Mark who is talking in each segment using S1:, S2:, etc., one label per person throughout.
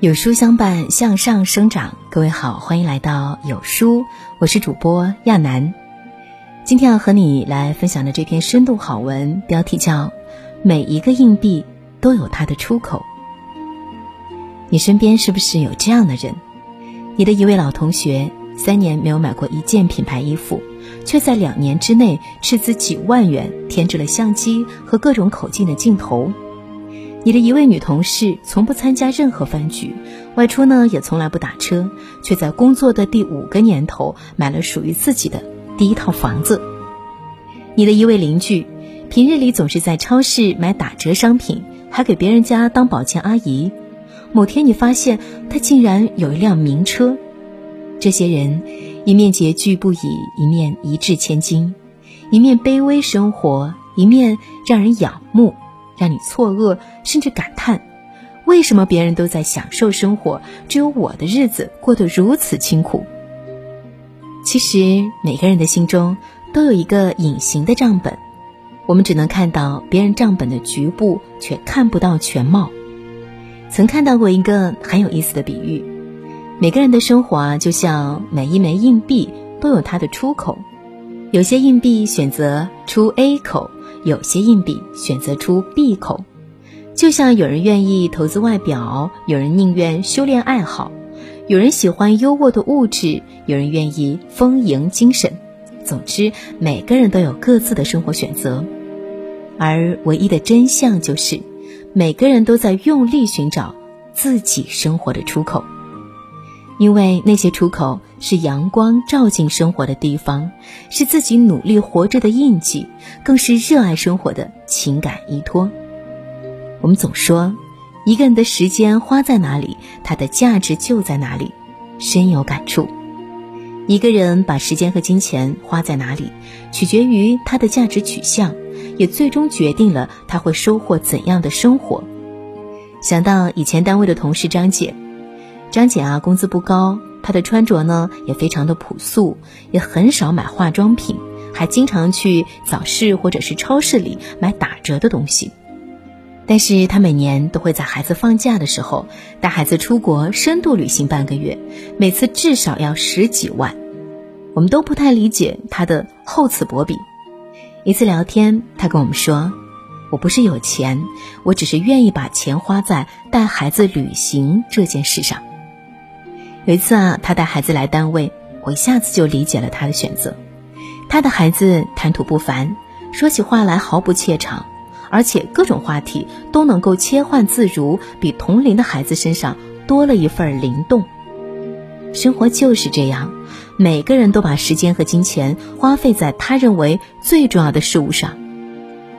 S1: 有书相伴，向上生长。各位好，欢迎来到有书，我是主播亚楠。今天要和你来分享的这篇深度好文，标题叫《每一个硬币都有它的出口》。你身边是不是有这样的人？你的一位老同学，三年没有买过一件品牌衣服，却在两年之内斥资几万元添置了相机和各种口径的镜头。你的一位女同事从不参加任何饭局，外出呢也从来不打车，却在工作的第五个年头买了属于自己的第一套房子。你的一位邻居，平日里总是在超市买打折商品，还给别人家当保洁阿姨。某天你发现他竟然有一辆名车。这些人，一面拮据不已，一面一掷千金，一面卑微生活，一面让人仰慕。让你错愕，甚至感叹：为什么别人都在享受生活，只有我的日子过得如此清苦？其实，每个人的心中都有一个隐形的账本，我们只能看到别人账本的局部，却看不到全貌。曾看到过一个很有意思的比喻：每个人的生活啊，就像每一枚硬币都有它的出口，有些硬币选择出 A 口。有些硬币选择出闭口，就像有人愿意投资外表，有人宁愿修炼爱好，有人喜欢优渥的物质，有人愿意丰盈精神。总之，每个人都有各自的生活选择，而唯一的真相就是，每个人都在用力寻找自己生活的出口。因为那些出口是阳光照进生活的地方，是自己努力活着的印记，更是热爱生活的情感依托。我们总说，一个人的时间花在哪里，他的价值就在哪里，深有感触。一个人把时间和金钱花在哪里，取决于他的价值取向，也最终决定了他会收获怎样的生活。想到以前单位的同事张姐。张姐啊，工资不高，她的穿着呢也非常的朴素，也很少买化妆品，还经常去早市或者是超市里买打折的东西。但是她每年都会在孩子放假的时候带孩子出国深度旅行半个月，每次至少要十几万。我们都不太理解她的厚此薄彼。一次聊天，她跟我们说：“我不是有钱，我只是愿意把钱花在带孩子旅行这件事上。”有一次啊，他带孩子来单位，我一下子就理解了他的选择。他的孩子谈吐不凡，说起话来毫不怯场，而且各种话题都能够切换自如，比同龄的孩子身上多了一份灵动。生活就是这样，每个人都把时间和金钱花费在他认为最重要的事物上。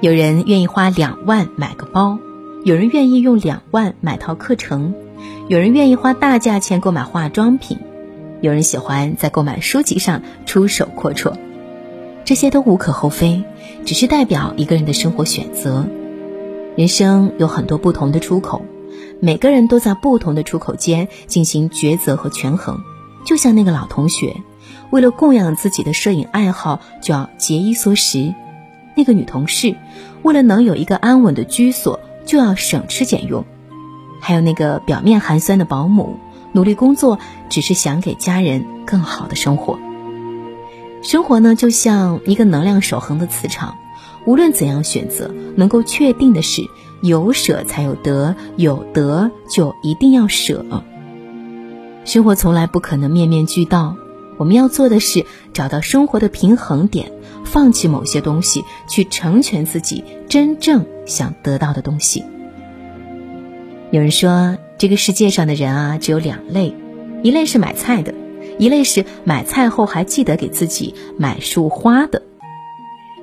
S1: 有人愿意花两万买个包，有人愿意用两万买套课程。有人愿意花大价钱购买化妆品，有人喜欢在购买书籍上出手阔绰，这些都无可厚非，只是代表一个人的生活选择。人生有很多不同的出口，每个人都在不同的出口间进行抉择和权衡。就像那个老同学，为了供养自己的摄影爱好，就要节衣缩食；那个女同事，为了能有一个安稳的居所，就要省吃俭用。还有那个表面寒酸的保姆，努力工作只是想给家人更好的生活。生活呢，就像一个能量守恒的磁场，无论怎样选择，能够确定的是，有舍才有得，有得就一定要舍。生活从来不可能面面俱到，我们要做的是找到生活的平衡点，放弃某些东西，去成全自己真正想得到的东西。有人说，这个世界上的人啊，只有两类，一类是买菜的，一类是买菜后还记得给自己买束花的。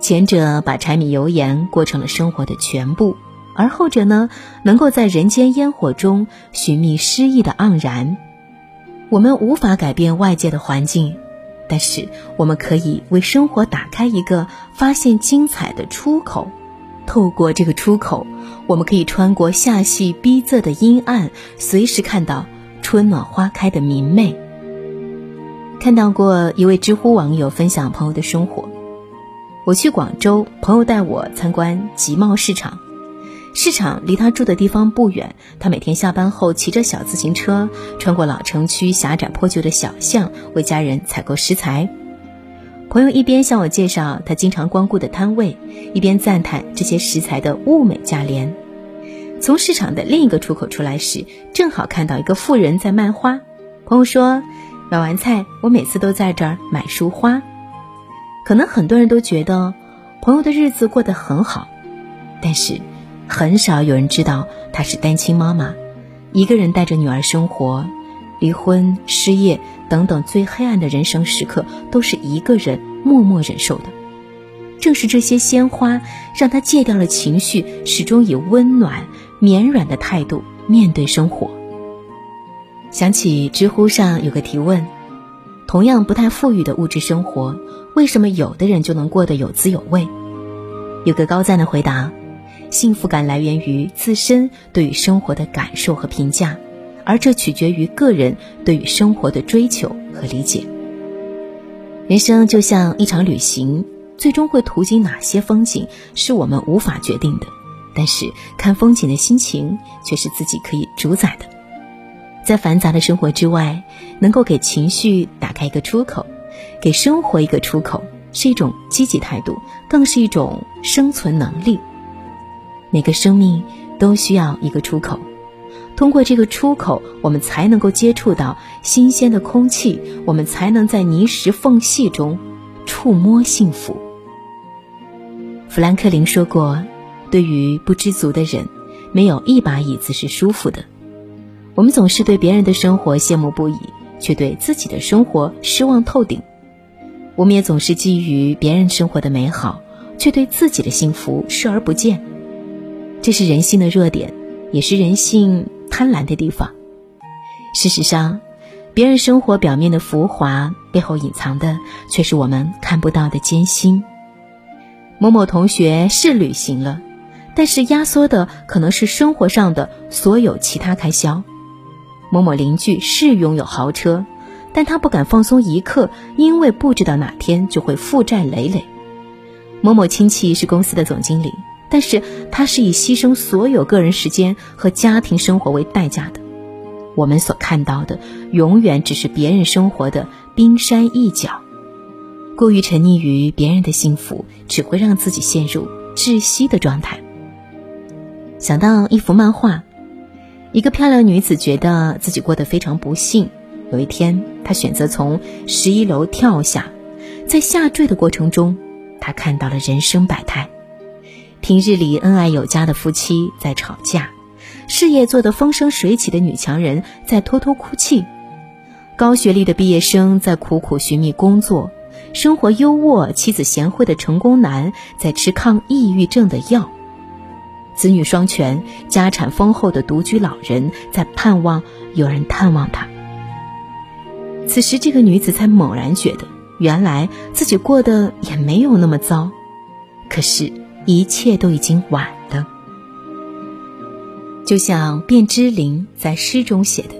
S1: 前者把柴米油盐过成了生活的全部，而后者呢，能够在人间烟火中寻觅诗意的盎然。我们无法改变外界的环境，但是我们可以为生活打开一个发现精彩的出口。透过这个出口，我们可以穿过夏隙逼仄的阴暗，随时看到春暖花开的明媚。看到过一位知乎网友分享朋友的生活：我去广州，朋友带我参观集贸市场，市场离他住的地方不远，他每天下班后骑着小自行车，穿过老城区狭窄破旧的小巷，为家人采购食材。朋友一边向我介绍他经常光顾的摊位，一边赞叹这些食材的物美价廉。从市场的另一个出口出来时，正好看到一个妇人在卖花。朋友说，买完菜，我每次都在这儿买束花。可能很多人都觉得朋友的日子过得很好，但是。很少有人知道她是单亲妈妈，一个人带着女儿生活，离婚、失业等等最黑暗的人生时刻，都是一个人默默忍受的。正是这些鲜花，让他戒掉了情绪，始终以温暖、绵软的态度面对生活。想起知乎上有个提问：同样不太富裕的物质生活，为什么有的人就能过得有滋有味？有个高赞的回答。幸福感来源于自身对于生活的感受和评价，而这取决于个人对于生活的追求和理解。人生就像一场旅行，最终会途经哪些风景是我们无法决定的，但是看风景的心情却是自己可以主宰的。在繁杂的生活之外，能够给情绪打开一个出口，给生活一个出口，是一种积极态度，更是一种生存能力。每个生命都需要一个出口，通过这个出口，我们才能够接触到新鲜的空气，我们才能在泥石缝隙中触摸幸福。富兰克林说过：“对于不知足的人，没有一把椅子是舒服的。”我们总是对别人的生活羡慕不已，却对自己的生活失望透顶。我们也总是基于别人生活的美好，却对自己的幸福视而不见。这是人性的弱点，也是人性贪婪的地方。事实上，别人生活表面的浮华，背后隐藏的却是我们看不到的艰辛。某某同学是旅行了，但是压缩的可能是生活上的所有其他开销。某某邻居是拥有豪车，但他不敢放松一刻，因为不知道哪天就会负债累累。某某亲戚是公司的总经理。但是他是以牺牲所有个人时间和家庭生活为代价的。我们所看到的，永远只是别人生活的冰山一角。过于沉溺于别人的幸福，只会让自己陷入窒息的状态。想到一幅漫画，一个漂亮女子觉得自己过得非常不幸。有一天，她选择从十一楼跳下，在下坠的过程中，她看到了人生百态。平日里恩爱有加的夫妻在吵架，事业做得风生水起的女强人在偷偷哭泣，高学历的毕业生在苦苦寻觅工作，生活优渥、妻子贤惠的成功男在吃抗抑郁症的药，子女双全、家产丰厚的独居老人在盼望有人探望他。此时，这个女子才猛然觉得，原来自己过得也没有那么糟，可是。一切都已经晚了，就像卞之琳在诗中写的：“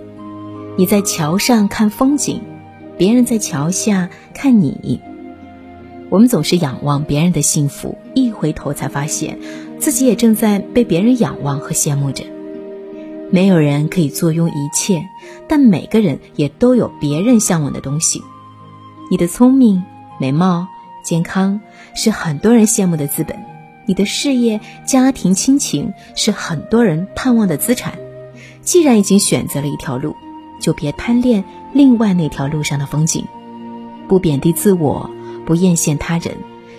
S1: 你在桥上看风景，别人在桥下看你。”我们总是仰望别人的幸福，一回头才发现自己也正在被别人仰望和羡慕着。没有人可以坐拥一切，但每个人也都有别人向往的东西。你的聪明、美貌、健康，是很多人羡慕的资本。你的事业、家庭、亲情是很多人盼望的资产。既然已经选择了一条路，就别贪恋另外那条路上的风景。不贬低自我，不艳羡他人，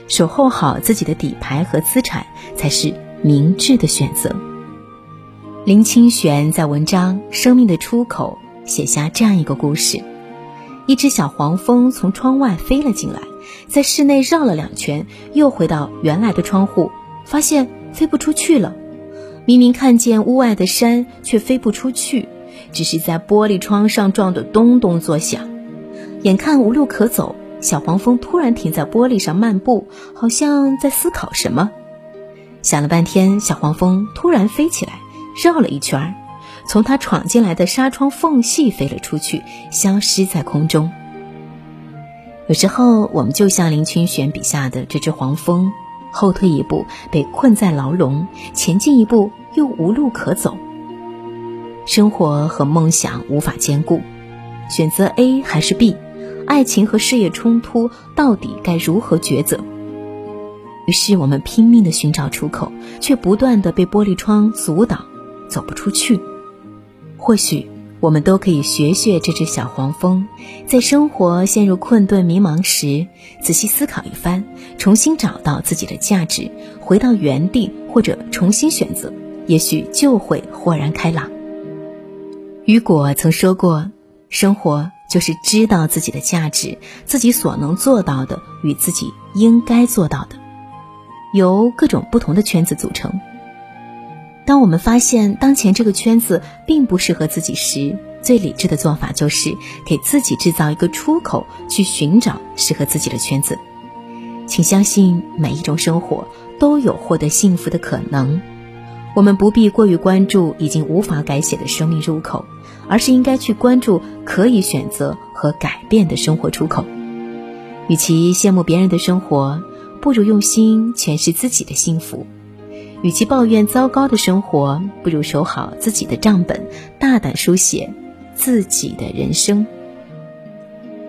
S1: 守候好自己的底牌和资产，才是明智的选择。林清玄在文章《生命的出口》写下这样一个故事：一只小黄蜂从窗外飞了进来，在室内绕了两圈，又回到原来的窗户。发现飞不出去了，明明看见屋外的山，却飞不出去，只是在玻璃窗上撞得咚咚作响。眼看无路可走，小黄蜂突然停在玻璃上漫步，好像在思考什么。想了半天，小黄蜂突然飞起来，绕了一圈，从它闯进来的纱窗缝隙飞了出去，消失在空中。有时候，我们就像林清玄笔下的这只黄蜂。后退一步被困在牢笼，前进一步又无路可走。生活和梦想无法兼顾，选择 A 还是 B？爱情和事业冲突到底该如何抉择？于是我们拼命的寻找出口，却不断的被玻璃窗阻挡，走不出去。或许我们都可以学学这只小黄蜂，在生活陷入困顿迷茫时，仔细思考一番，重新找到自己的价值，回到原地或者重新选择，也许就会豁然开朗。雨果曾说过：“生活就是知道自己的价值，自己所能做到的与自己应该做到的，由各种不同的圈子组成。”当我们发现当前这个圈子并不适合自己时，最理智的做法就是给自己制造一个出口，去寻找适合自己的圈子。请相信，每一种生活都有获得幸福的可能。我们不必过于关注已经无法改写的生命入口，而是应该去关注可以选择和改变的生活出口。与其羡慕别人的生活，不如用心诠释自己的幸福。与其抱怨糟糕的生活，不如守好自己的账本，大胆书写自己的人生。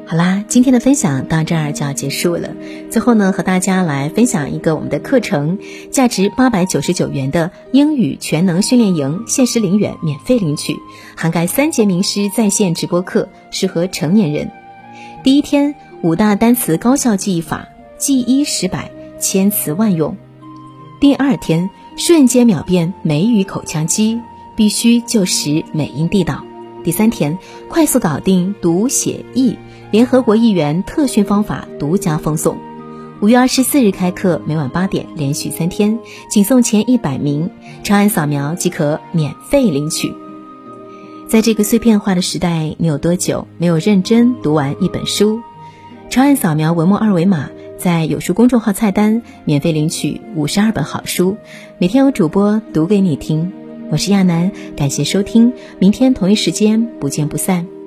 S1: 好啦，今天的分享到这儿就要结束了。最后呢，和大家来分享一个我们的课程，价值八百九十九元的英语全能训练营，限时零元免费领取，涵盖三节名师在线直播课，适合成年人。第一天，五大单词高效记忆法，记一识百，千词万用。第二天。瞬间秒变美语口腔机，必须就时美音地道。第三天，快速搞定读写译，联合国议员特训方法独家奉送。五月二十四日开课，每晚八点，连续三天，仅送前一百名，长按扫描即可免费领取。在这个碎片化的时代，你有多久没有认真读完一本书？长按扫描文末二维码。在有书公众号菜单免费领取五十二本好书，每天有主播读给你听。我是亚楠，感谢收听，明天同一时间不见不散。